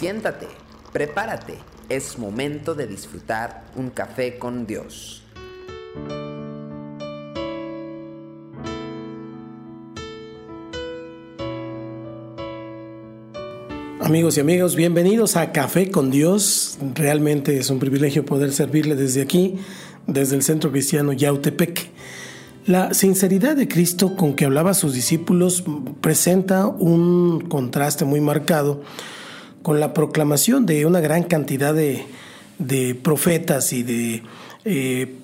Siéntate, prepárate, es momento de disfrutar un café con Dios. Amigos y amigos, bienvenidos a Café con Dios. Realmente es un privilegio poder servirle desde aquí, desde el Centro Cristiano Yautepec. La sinceridad de Cristo con que hablaba a sus discípulos presenta un contraste muy marcado con la proclamación de una gran cantidad de, profetas y de eh,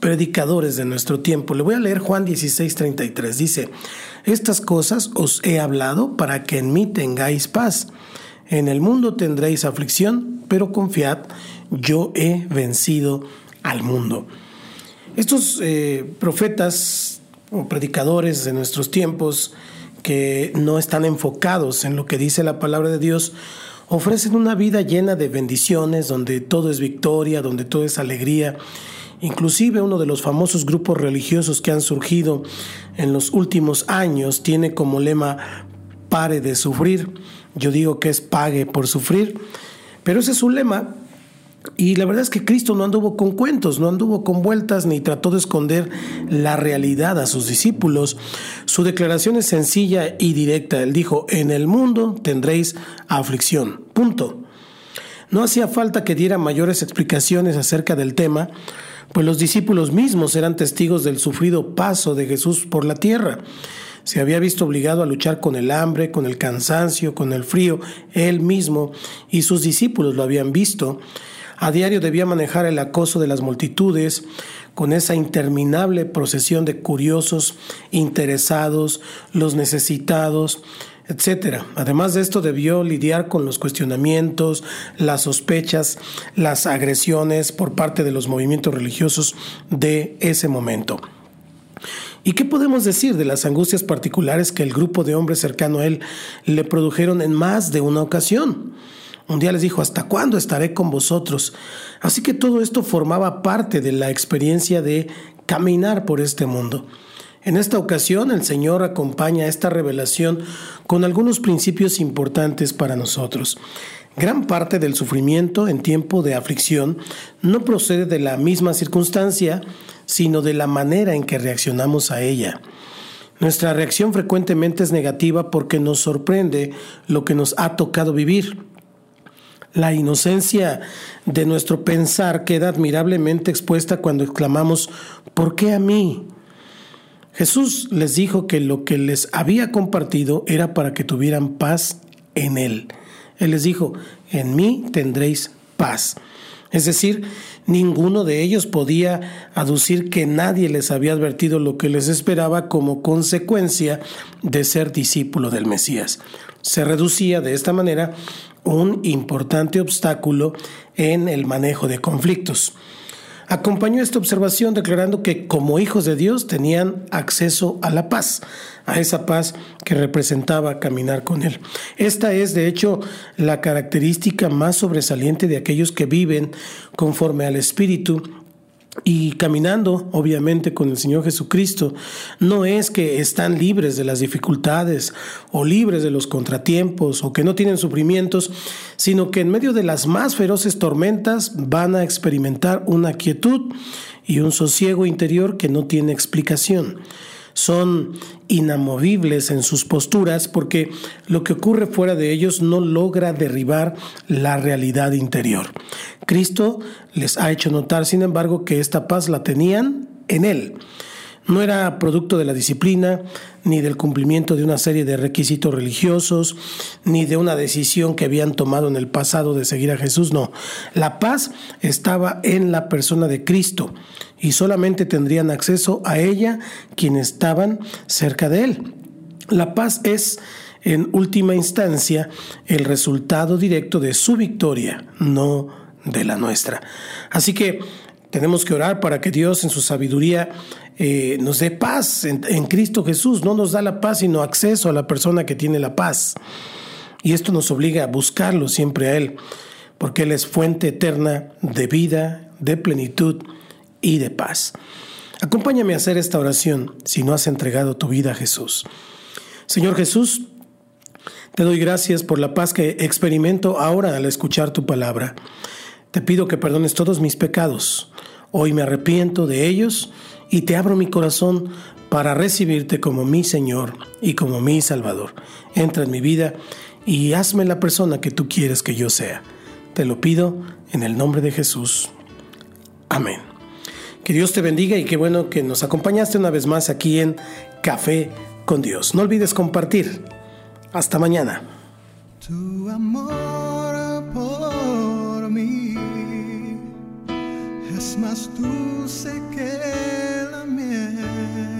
predicadores de nuestro tiempo. Le voy a leer Juan 16, 33. Dice, estas cosas os he hablado para que en mí tengáis paz. En el mundo tendréis aflicción, pero confiad, yo he vencido al mundo. Estos eh, profetas o predicadores de nuestros tiempos que no están enfocados en lo que dice la palabra de Dios, ofrecen una vida llena de bendiciones, donde todo es victoria, donde todo es alegría. Inclusive uno de los famosos grupos religiosos que han surgido en los últimos años tiene como lema pare de sufrir. Yo digo que es pague por sufrir, pero ese es su lema y la verdad es que Cristo no anduvo con cuentos, no anduvo con vueltas ni trató de esconder la realidad a sus discípulos. Su declaración es sencilla y directa. Él dijo, en el mundo tendréis aflicción. Punto. No hacía falta que diera mayores explicaciones acerca del tema, pues los discípulos mismos eran testigos del sufrido paso de Jesús por la tierra. Se había visto obligado a luchar con el hambre, con el cansancio, con el frío, él mismo y sus discípulos lo habían visto. A diario debía manejar el acoso de las multitudes con esa interminable procesión de curiosos, interesados, los necesitados, etc. Además de esto debió lidiar con los cuestionamientos, las sospechas, las agresiones por parte de los movimientos religiosos de ese momento. ¿Y qué podemos decir de las angustias particulares que el grupo de hombres cercano a él le produjeron en más de una ocasión? Un día les dijo, ¿hasta cuándo estaré con vosotros? Así que todo esto formaba parte de la experiencia de caminar por este mundo. En esta ocasión el Señor acompaña esta revelación con algunos principios importantes para nosotros. Gran parte del sufrimiento en tiempo de aflicción no procede de la misma circunstancia, sino de la manera en que reaccionamos a ella. Nuestra reacción frecuentemente es negativa porque nos sorprende lo que nos ha tocado vivir. La inocencia de nuestro pensar queda admirablemente expuesta cuando exclamamos, ¿por qué a mí? Jesús les dijo que lo que les había compartido era para que tuvieran paz en Él. Él les dijo, en mí tendréis paz. Es decir, ninguno de ellos podía aducir que nadie les había advertido lo que les esperaba como consecuencia de ser discípulo del Mesías. Se reducía de esta manera un importante obstáculo en el manejo de conflictos. Acompañó esta observación declarando que como hijos de Dios tenían acceso a la paz, a esa paz que representaba caminar con Él. Esta es, de hecho, la característica más sobresaliente de aquellos que viven conforme al Espíritu y caminando, obviamente, con el Señor Jesucristo, no es que están libres de las dificultades o libres de los contratiempos o que no tienen sufrimientos, sino que en medio de las más feroces tormentas van a experimentar una quietud y un sosiego interior que no tiene explicación son inamovibles en sus posturas porque lo que ocurre fuera de ellos no logra derribar la realidad interior. Cristo les ha hecho notar, sin embargo, que esta paz la tenían en Él. No era producto de la disciplina, ni del cumplimiento de una serie de requisitos religiosos, ni de una decisión que habían tomado en el pasado de seguir a Jesús, no. La paz estaba en la persona de Cristo y solamente tendrían acceso a ella quienes estaban cerca de Él. La paz es, en última instancia, el resultado directo de su victoria, no de la nuestra. Así que tenemos que orar para que Dios en su sabiduría eh, nos dé paz en, en Cristo Jesús. No nos da la paz, sino acceso a la persona que tiene la paz. Y esto nos obliga a buscarlo siempre a Él, porque Él es fuente eterna de vida, de plenitud y de paz. Acompáñame a hacer esta oración si no has entregado tu vida a Jesús. Señor Jesús, Te doy gracias por la paz que experimento ahora al escuchar tu palabra. Te pido que perdones todos mis pecados. Hoy me arrepiento de ellos y te abro mi corazón para recibirte como mi Señor y como mi Salvador. Entra en mi vida y hazme la persona que tú quieres que yo sea. Te lo pido en el nombre de Jesús. Amén. Que Dios te bendiga y qué bueno que nos acompañaste una vez más aquí en Café con Dios. No olvides compartir. Hasta mañana. Es más dulce que la miel